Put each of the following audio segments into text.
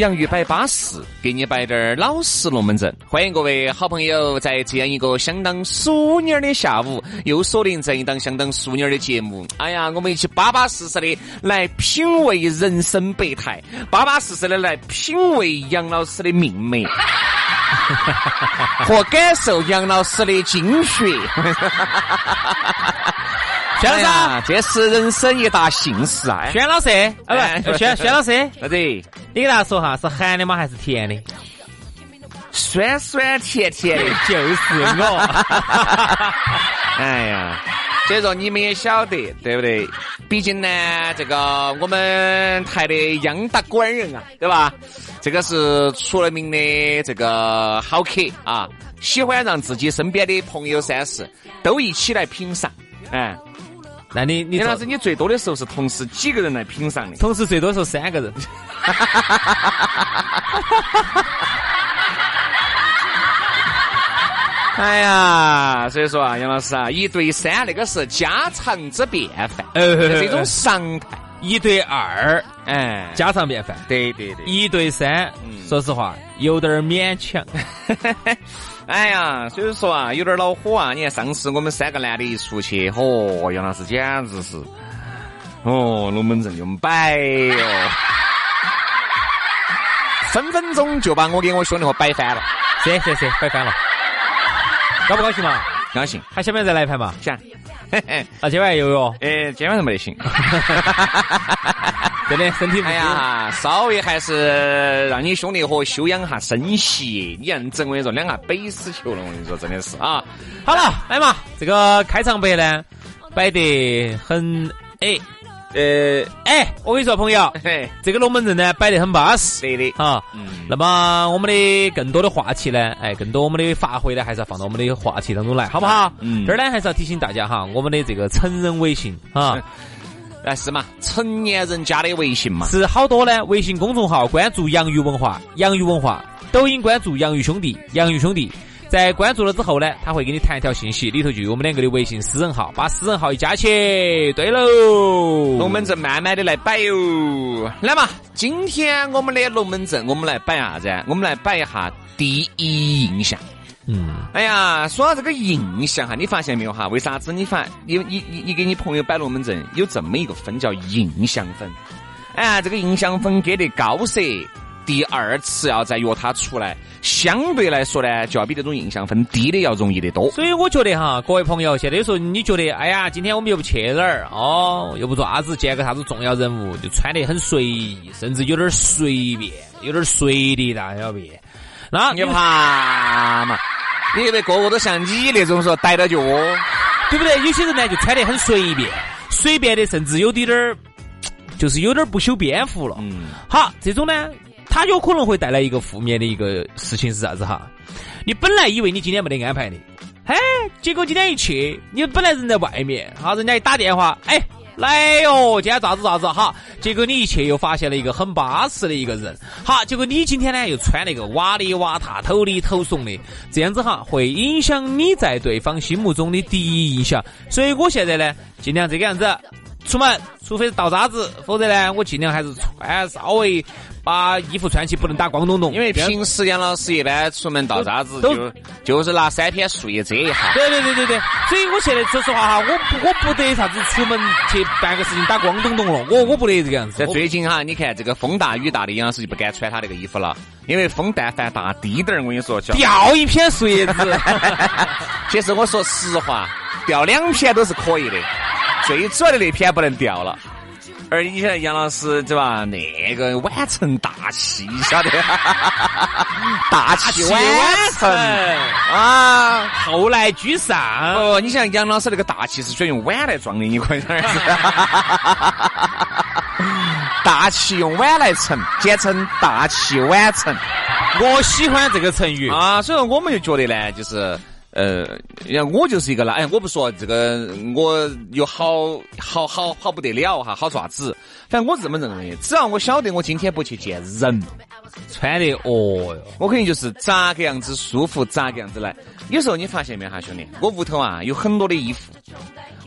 洋芋摆巴适，给你摆点儿老实龙门阵。欢迎各位好朋友在这样一个相当淑女儿的下午，又锁定这一档相当淑女儿的节目。哎呀，我们一起巴巴适适的来品味人生百态，巴巴适适的来品味杨老师的命脉，和感受杨老师的精血。轩老师，这是人生一大幸事啊！轩老师，啊不，轩轩 老师，啥子？你给大家说哈，是咸的吗？还是甜的？酸酸甜甜的，就是我。哎呀，所以说你们也晓得，对不对？毕竟呢，这个我们台的央大官人啊，对吧？这个是出了名的这个好客啊，喜欢让自己身边的朋友、三世都一起来品尝，哎。那你你老师，你最多的时候是同时几个人来品尝的？同时最多时候三个人。哎呀，所以说啊，杨老师啊，一对三那个是家常之便饭，这是一种常态。一对二，哎，家常便饭。对对对。一对三，说实话有点勉强。哎呀，所以说啊，有点恼火啊！你看上次我们三个男的一出去，嚯，杨老师简直是，哦，龙门阵就摆哦，分分钟就把我给我兄弟伙摆翻了。是是是，摆翻了。高不高兴嘛？高兴。还想不想再来一盘嘛？想。那今晚有哟？哎，今晚上没得行。真的，身体哎呀，稍微还是让你兄弟伙休养下身体。你样子，我跟你说，两下背死球了。我跟你说，真的是啊。好了，来嘛，这个开场白呢，摆得很哎，呃，哎，我跟你说，朋友，这个龙门阵呢，摆得很巴适。对的，啊，那么我们的更多的话题呢，哎，更多我们的发挥呢，还是要放到我们的话题当中来，好不好？嗯。这儿呢，还是要提醒大家哈，我们的这个成人微信啊。哎，是嘛？成年人加的微信嘛？是好多呢。微信公众号关注“洋芋文化”，洋芋文化；抖音关注“洋芋兄弟”，洋芋兄弟。在关注了之后呢，他会给你弹一条信息，里头就有我们两个的微信私人号，把私人号一加起，对喽，龙门阵慢慢的来摆哟。来嘛，今天我们的龙门阵，我们来摆啥子？我们来摆一下第一印象。嗯，哎呀，说到这个印象哈，你发现没有哈？为啥子你发你你你你给你朋友摆龙门阵有这么一个分叫印象分？哎，这个印象分给的高色，第二次要再约他出来，相对来说呢，就要比这种印象分低的要容易得多。所以我觉得哈，各位朋友，现在有时候你觉得，哎呀，今天我们又不去哪儿哦，又不做啥子，见个啥子重要人物，就穿得很随意，甚至有点随便，有点随的，大家晓得不？那 你怕嘛？你以为个个都像你那种说逮到就窝，对不对？有些人呢就穿得很随便，随便的甚至有点儿，就是有点不修边幅了。嗯，好，这种呢，他有可能会带来一个负面的一个事情是啥子哈？你本来以为你今天没得安排的，嘿，结果今天一去，你本来人在外面，哈，人家一打电话，哎。来哟，今天咋子咋子哈？结果你一去又发现了一个很巴适的一个人，好，结果你今天呢又穿了一个瓦里瓦塔、头里头怂的，这样子哈会影响你在对方心目中的第一印象。所以我现在呢尽量这个样子出门，除非是倒渣子，否则呢我尽量还是穿稍微。把衣服穿起不能打光咚咚，因为平时杨老师一般出门倒渣子就就是拿三片树叶遮一下。对对对对对，所以我现在说实话哈，我不我不得啥子出门去办个事情打光咚咚了，我我不得这个样子。最近哈，你看这个风大雨大的杨老师就不敢穿他那个衣服了，因为风但凡大滴点儿，我跟你说，掉一片树叶子。其实我说实话，掉两片都是可以的，最主要的那篇不能掉了。而你像杨老师对吧？那个晚成大器，晓得？大器晚成啊！后来居上。哦，你像杨老师那个大气是选用碗来装的，你可以大气用碗来盛，简称大器晚成。我喜欢这个成语啊，所以说我们就觉得呢，就是。呃，像我就是一个啦，哎，我不说这个，我有好好好好不得了哈，好爪子。反正我这么认为，只要我晓得我今天不去见人，穿的哦哟，我肯定就是咋个样子舒服咋个样子来。有时候你发现没有哈，兄弟，我屋头啊有很多的衣服。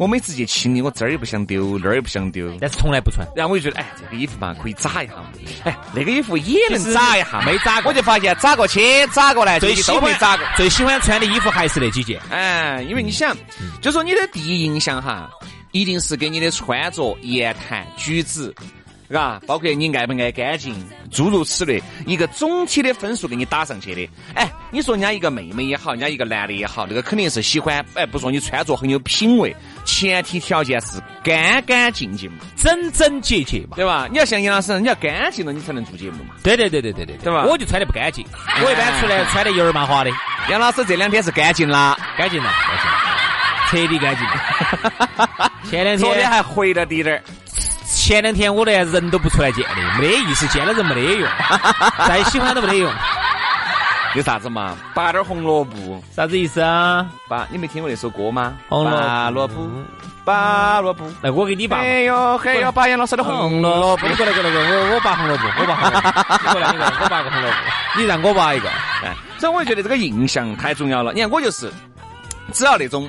我每次去清理，我这儿也不想丢，那儿也不想丢，但是从来不穿。然后我就觉得，哎，这个衣服嘛，可以扎一下嘛。哎，那个衣服也能扎一下，没扎过。我就发现扎过去，扎过来，最喜欢扎过。最喜欢穿的衣服还是那几件。哎，因为你想，就说你的第一印象哈，一定是给你的穿着、言谈举止。嘎，包括你爱不爱干净，诸如此类，一个总体的分数给你打上去的。哎，你说人家一个妹妹也好，人家一个男的也好，那个肯定是喜欢。哎，不说你穿着很有品味，前提条件是干干净净嘛，整整洁洁嘛，对吧？你要像杨老师，你要干净了，你才能做节目嘛。对对对对对对，对吧？我就穿的不干净，我一般出来穿的油儿麻花的。杨老师这两天是干净了，干净了，干净了，彻底干净了。前两天昨天还回了滴点儿。前两天我连人都不出来见的，没得意思，见了人没得用，再喜欢都没得用。有啥子嘛？拔点红萝卜，啥子意思啊？拔，你没听过那首歌吗？红萝卜，拔萝卜。那我给你拔。哎呦，还要拔杨老师的红萝卜。你过来，过来，过来，我我拔红萝卜，我拔红萝卜。你过来，你过来，我拔个红萝卜。你让我拔一个。哎，所以我就觉得这个印象太重要了。你看我就是，只要那种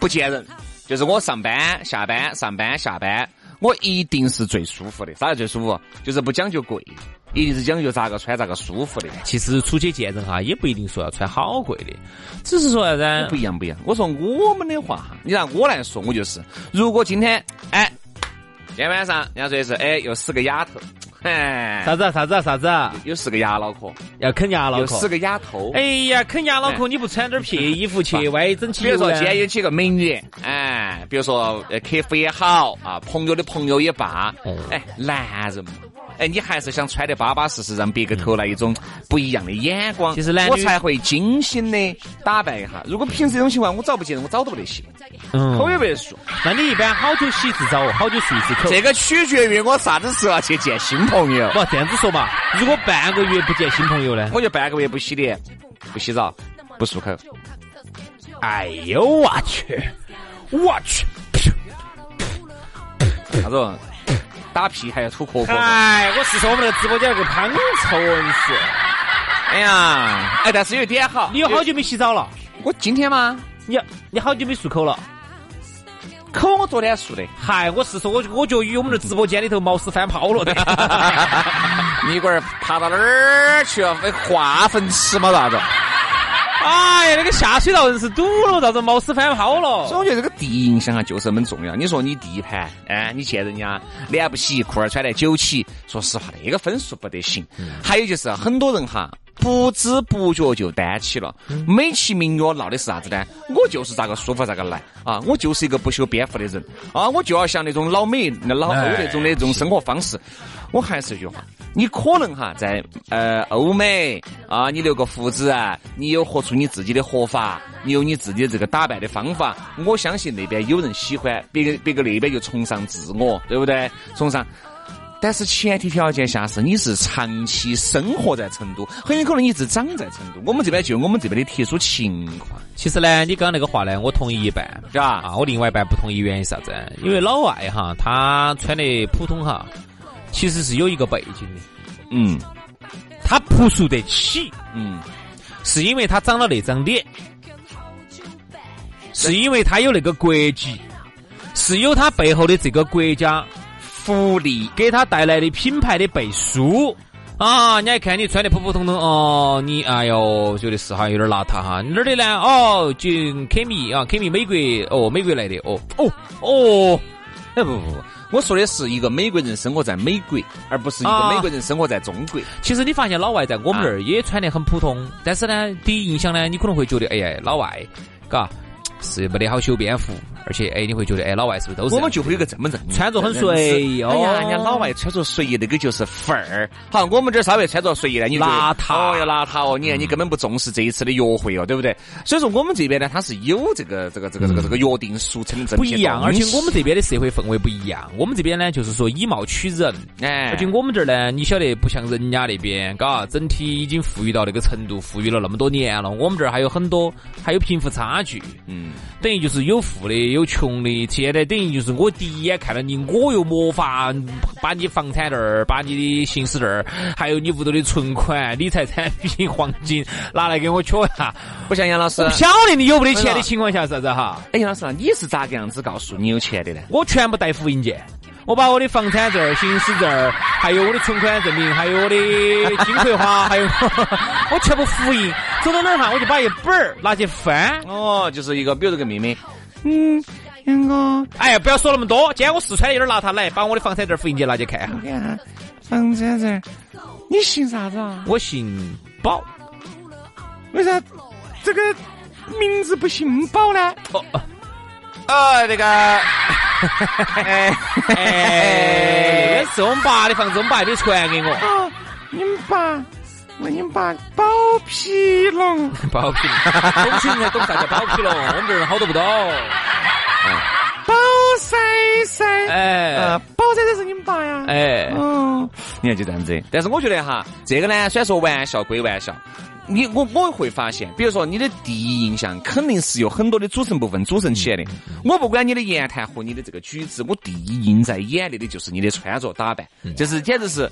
不见人，就是我上班、下班、上班、下班。我一定是最舒服的，啥叫最舒服？就是不讲究贵，一定是讲究咋个穿咋个舒服的。其实出去见人哈，也不一定说要穿好贵的，只是说啥子？不一样不一样。我说我们的话哈，你让我来说，我就是，如果今天，哎，今天晚上人家说的是，哎，又死个丫头。哎，啥子啊？啥子啊？啥子啊？有四个牙脑壳，要啃牙脑壳。有四个牙头。哎呀，啃牙脑壳，你不穿点撇衣服去，万一整起。比如说，今天有几个美女，哎，比如说呃，客户也好啊，朋友的朋友也罢，哎，男人嘛。哎，你还是想穿得巴巴适适，让别个投来一种不一样的眼光。其实男我才会精心的打扮一下。如果平时这种情况，我找不见，我早都不得行。嗯，口也不得漱。那你一般好久洗一次澡？好久漱一次口？这个取决于我啥子时候去见新朋友。不这样子说嘛，如果半个月不见新朋友呢？我就半个月不洗脸、不洗澡、不漱口。哎呦我去！我去！啥子？打屁还要吐壳壳？哎，我是说我们那个直播间那个胖臭人是。哎呀，哎，但是有一点好，你有好久没洗澡了？我今天吗？你你好久没漱口了？口我昨天漱的。嗨，我是说，我我觉得我们的直播间里头毛屎翻泡了的。你龟儿爬到哪儿去了？化粪池吗？啥子？哎呀，那个下水道硬是堵了，咋子冒屎翻泡了？所以我觉得这个第一印象啊，就是很重要。你说你第一盘，哎，你见人家脸不洗，裤儿穿得九起，说实话，那个分数不得行。还有就是很多人哈，不知不觉就单起了，美其名曰闹的是啥子呢？我就是咋个舒服咋个来啊！我就是一个不修边幅的人啊！我就要像那种老美、那老欧那种的这种生活方式。我还是一句话。你可能哈在呃欧美啊，你留个胡子啊，你有活出你自己的活法，你有你自己的这个打扮的方法。我相信那边有人喜欢，别个别个那边就崇尚自我，对不对？崇尚。但是前提条件下是你是长期生活在成都，很有可能你是长在成都。我们这边就我们这边的特殊情况。其实呢，你刚刚那个话呢，我同意一半，是吧？啊，我另外一半不同意，原因啥子？因为老外哈，他穿的普通哈。其实是有一个背景的，嗯，他朴素得起，嗯，是因为他长了那张脸，是因为他有那个国籍，是有他背后的这个国家福利给他带来的品牌的背书。啊！你还看你穿的普普通通哦，你哎呦觉得是哈有点邋遢哈，哪儿的呢？哦，就 Kimi 啊，，Kimi 美国哦，美国来的哦。哦哦，哎 不不不。我说的是一个美国人生活在美国，而不是一个美国人生活在中国。其实你发现老外在我们这儿也穿得很普通，但是呢，第一印象呢，你可能会觉得，哎呀，老外，嘎，是没得好修边幅，而且哎，你会觉得哎，老外是不是都是？我们就会有个这么认穿着很随意哦。哎呀，人家老外穿着随意，那个就是范儿。好，我们这儿稍微穿着随意呢，你邋遢哦，要邋遢哦。你看，你根本不重视这一次的约会哦，对不对？所以说，我们这边呢，它是有这个这个这个这个这个约定俗成的不一样，而且我们这边的社会氛围不一样。我们这边呢，就是说以貌取人，哎，而且我们这儿呢，你晓得不像人家那边，嘎，整体已经富裕到那个程度，富裕了那么多年了。我们这儿还有很多，还有贫富差距，嗯，等于就是有富的，有穷的。现在等于就是我第一眼看到你，我又没法把你房产证儿、把你的行驶证儿，还有你屋头的存款、理财产品、黄金拿来给我瞧一下。不像杨老师，不晓得你有没得钱的情况下，啥子哈？哎，杨老师，你是咋个样子告诉你有钱的呢？我全部带复印件。我把我的房产证、行驶证，还有我的存款证明，还有我的金葵花，还有 我全部复印。走到哪儿哈，我就把一本儿拿去翻。哦，就是一个，比如这个妹妹。嗯，杨哥，哎呀，不要说那么多。今天我四川的有点邋遢，来，把我的房产证、复印件拿去看哈。房产证，你姓啥子啊？我姓宝。为啥这个名字不姓宝呢？哦。哦，那个，哎，那个是我们爸的房子，我们爸还没传给我。哦，你们爸，我你们爸包皮龙，包皮龙，懂起你才懂啥叫包皮龙，我们这人好多不懂。包塞塞，哎，包塞塞是你们爸呀？哎，嗯，你看就这样子。但是我觉得哈，这个呢，虽然说玩笑归玩笑。你我我会发现，比如说你的第一印象肯定是有很多的组成部分组成起来的。我不管你的言谈和你的这个举止，我第一印在眼里的就是你的穿着打扮，就是简直是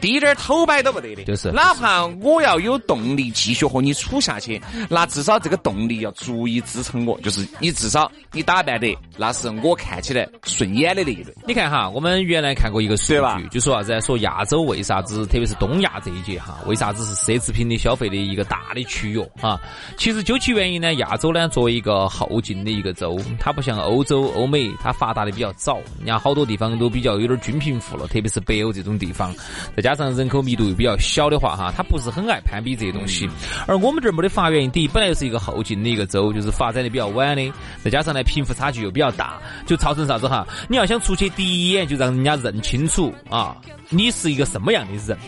滴点儿头摆都不得的。就是，哪怕我要有动力继续和你处下去，那至少这个动力要足以支撑我。就是你至少你打扮得，那是我看起来顺眼的那一类。你看哈，我们原来看过一个数据，就说啥子？说亚洲为啥子，特别是东亚这一节哈，为啥子是奢侈品的消费的？一个大的区域啊，其实究其原因呢，亚洲呢作为一个后进的一个州，它不像欧洲、欧美，它发达的比较早，人家好多地方都比较有点均贫富了，特别是北欧这种地方，再加上人口密度又比较小的话哈，它不是很爱攀比这些东西。而我们这儿没得发源，第一本来就是一个后进的一个州，就是发展的比较晚的，再加上呢贫富差距又比较大，就造成啥子哈？你要想出去第一眼就让人家认清楚啊，你是一个什么样的人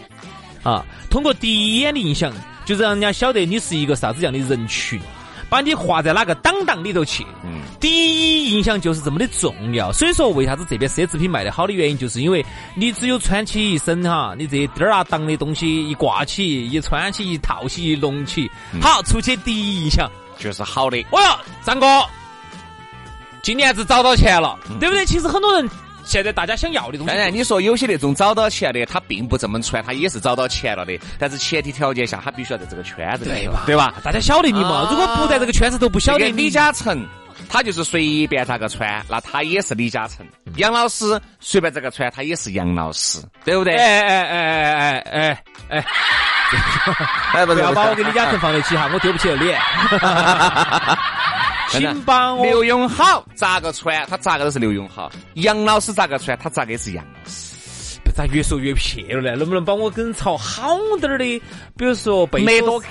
啊？通过第一眼的印象。就让人家晓得你是一个啥子样的人群，把你划在哪个档档里头去。嗯，第一印象就是这么的重要。所以说，为啥子这边奢侈品卖得好的原因，就是因为你只有穿起一身哈，你这点儿啊档的东西一挂起、一穿起、一套起、一弄起，好，出去第一印象就是好的。哦哟，张哥，今年子找到钱了，对不对？其实很多人。现在大家想要的东西，当然你说有些那种找到钱的，他并不这么穿，他也是找到钱了的。但是前提条件下，他必须要在这个圈子里，对吧？大家晓得你嘛？如果不在这个圈子，都不晓得。李嘉诚，他就是随便咋个穿，那他也是李嘉诚。杨老师随便咋个穿，他也是杨老师，对不对？哎哎哎哎哎哎哎！哎，不要把我跟李嘉诚放在一起哈，我丢不起脸。请帮我刘永好咋个穿，他咋个都是刘永好；杨老师咋个穿，他咋个也是杨老师。咋越说越撇了呢？能不能帮我跟朝好点儿的？比如说贝梅多克、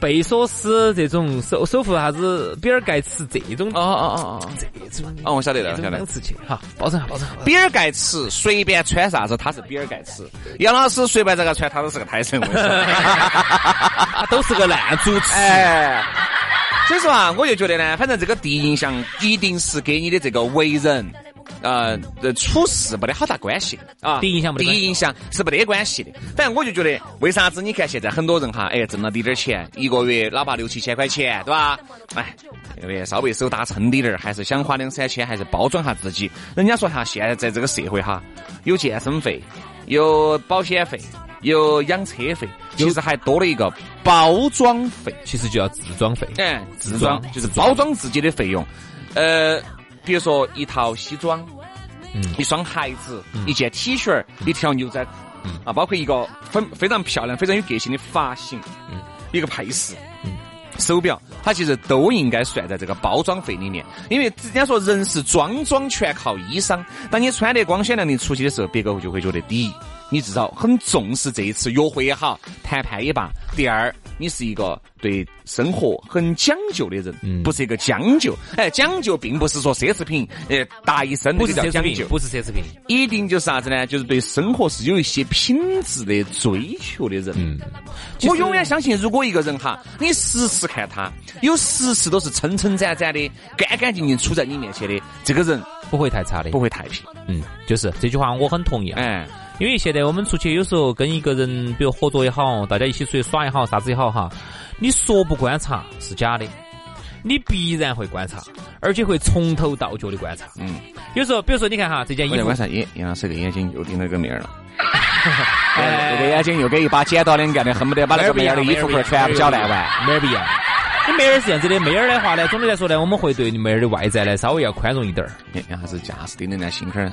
贝索斯这种首首富啥子，比尔盖茨这种。哦哦哦哦，这种。哦，我晓得了，晓得。两次去哈，保证下，保证下。比尔盖茨随便穿啥子，他是比尔盖茨；杨老师随便咋个穿，他都是个泰森。他 都是个烂主持。哎。所以说啊，我就觉得呢，反正这个第一印象一定是给你的这个为人，呃，处事没得好大关系啊。第一印象，第一印象是没得关系的。反正我就觉得，为啥子你看现在很多人哈，哎，挣了滴点钱，一个月哪怕六七千块钱，对吧？哎，对不对？稍微手打撑滴点儿，还是想花两三千，还是包装下自己。人家说哈，现在在这个社会哈，有健身费，有保险费。有养车费，其实还多了一个包装费，其实就要自装费。哎，自装就是包装自己的费用。呃，比如说一套西装，嗯，一双鞋子，一件 T 恤，一条牛仔裤，啊，包括一个很非常漂亮、非常有个性的发型，嗯，一个配饰，嗯，手表，它其实都应该算在这个包装费里面。因为人家说人是装装全靠衣裳，当你穿得光鲜亮丽出去的时候，别个就会觉得第一。你至少很重视这一次约会也好，谈判也罢。第二，你是一个对生活很讲究的人，不是一个将就。哎，讲究并不是说奢侈品，呃，大一身不是叫讲究，不是奢侈品，一定就是啥子呢？就是对生活是有一些品质的追求的人。嗯，我永远相信，如果一个人哈，你时时看他，有时时都是撑撑展展的、干干净净处在你面前的，这个人不会太差的，不会太平。嗯，就是这句话我很同意。哎。因为现在我们出去有时候跟一个人，比如合作也好，大家一起出去耍也好，啥子也好哈，你说不观察是假的，你必然会观察，而且会从头到脚的观察。嗯，有时候比如说你看哈，这件衣服，观察眼杨老师的眼睛又盯到个妹儿了，这个眼睛又给一把剪刀两干的，恨不得把那个妹儿的衣服裤全部绞烂完。妹儿不一样，你妹儿是这样子的，妹儿的话呢，总的来说呢，我们会对妹儿的外在呢稍微要宽容一点儿。杨老师架势盯着那心坎儿。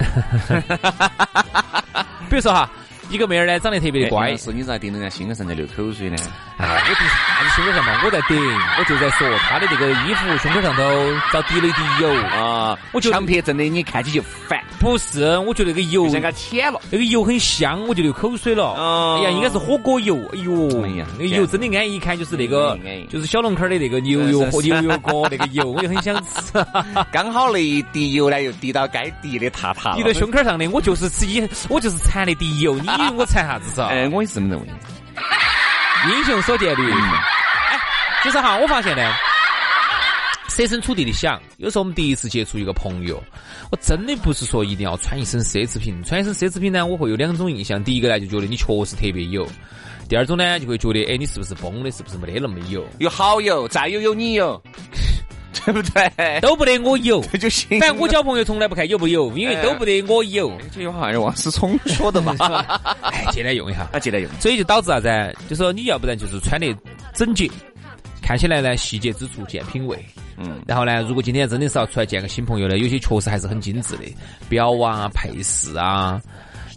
比如说哈。一个妹儿呢，长得特别的乖。是你咋盯着人家心口上在流口水呢？哎，我盯啥子胸口上嘛？我在盯，我就在说她的这个衣服胸口上头遭滴了一滴油啊！我就强迫症的，你看起就烦。不是，我觉得那个油像个舔了，那个油很香，我就流口水了。哎呀，应该是火锅油。哎呦，那个油真的安逸，一看就是那个，就是小龙坎儿的那个牛油 和牛油锅那个油，我就很想吃。刚好那一滴油呢，又滴到该滴的塌塌滴到胸口上的，我就是吃一，我就是馋那滴油。你。我馋啥子是？哎，我也是这么认为。英雄所见略。哎，其实哈，我发现呢，设身处地的想，有时候我们第一次接触一个朋友，我真的不是说一定要穿一身奢侈品。穿一身奢侈品呢，我会有两种印象。第一个呢，就觉得你确实特别有；第二种呢，就会觉得，哎，你是不是崩的？是不是没得那么有？有好友，再有有你有。对不对？都不得我有就行。反正我交朋友从来不看有不有，因为都不得我有。这句话还是王思聪说的嘛？哎，借来用一下，啊，借来用。所以就导致啥子？就说你要不然就是穿得整洁，看起来呢细节之处见品味。嗯。然后呢，如果今天真的是要出来见个新朋友呢，有些确实还是很精致的，表啊、配饰啊、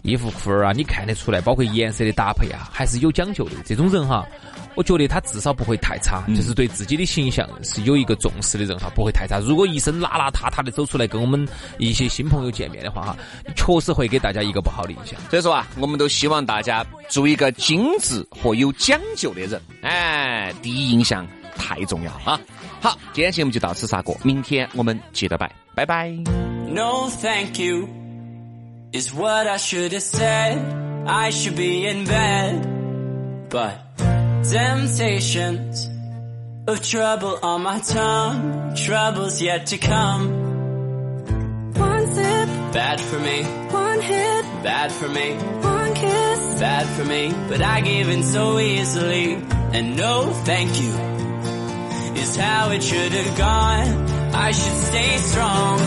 衣服裤儿啊，你看得出来，包括颜色的搭配啊，还是有讲究的。这种人哈。我觉得他至少不会太差，就是对自己的形象是有一个重视的人哈，不会太差。如果一身邋邋遢遢的走出来跟我们一些新朋友见面的话哈，确实会给大家一个不好的印象。所以说啊，我们都希望大家做一个精致和有讲究的人。哎，第一印象太重要啊！好，今天节目就到此杀过，明天我们接着拜，拜拜。No thank you is what I should have said. I should be in bed, but. Temptations of trouble on my tongue, troubles yet to come. One sip, bad for me. One hit, bad for me. One kiss, bad for me. But I gave in so easily, and no thank you is how it should have gone. I should stay strong,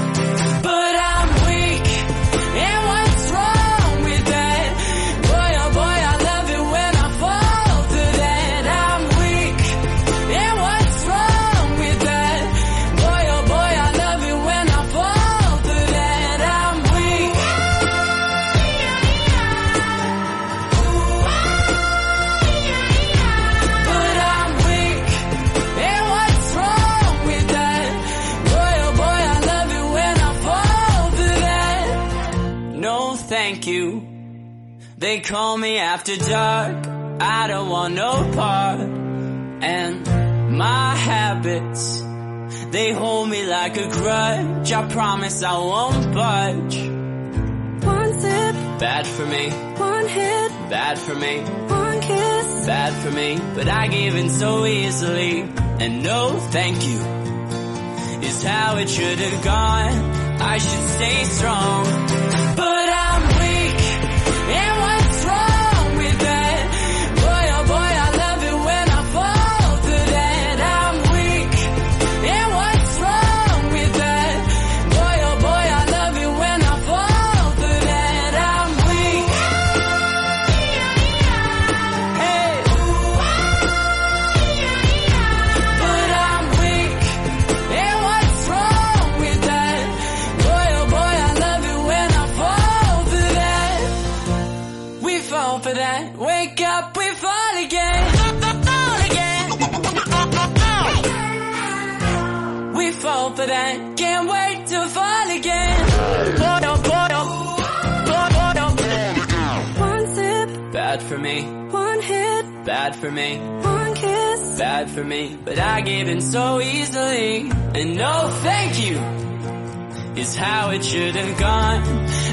They call me after dark, I don't want no part. And my habits, they hold me like a grudge. I promise I won't budge. One sip, bad for me. One hit, bad for me. One kiss, bad for me. But I give in so easily. And no thank you is how it should have gone. I should stay strong. For me. One hit, bad for me. One kiss, bad for me. But I gave in so easily. And no thank you is how it should have gone.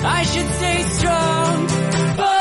I should stay strong.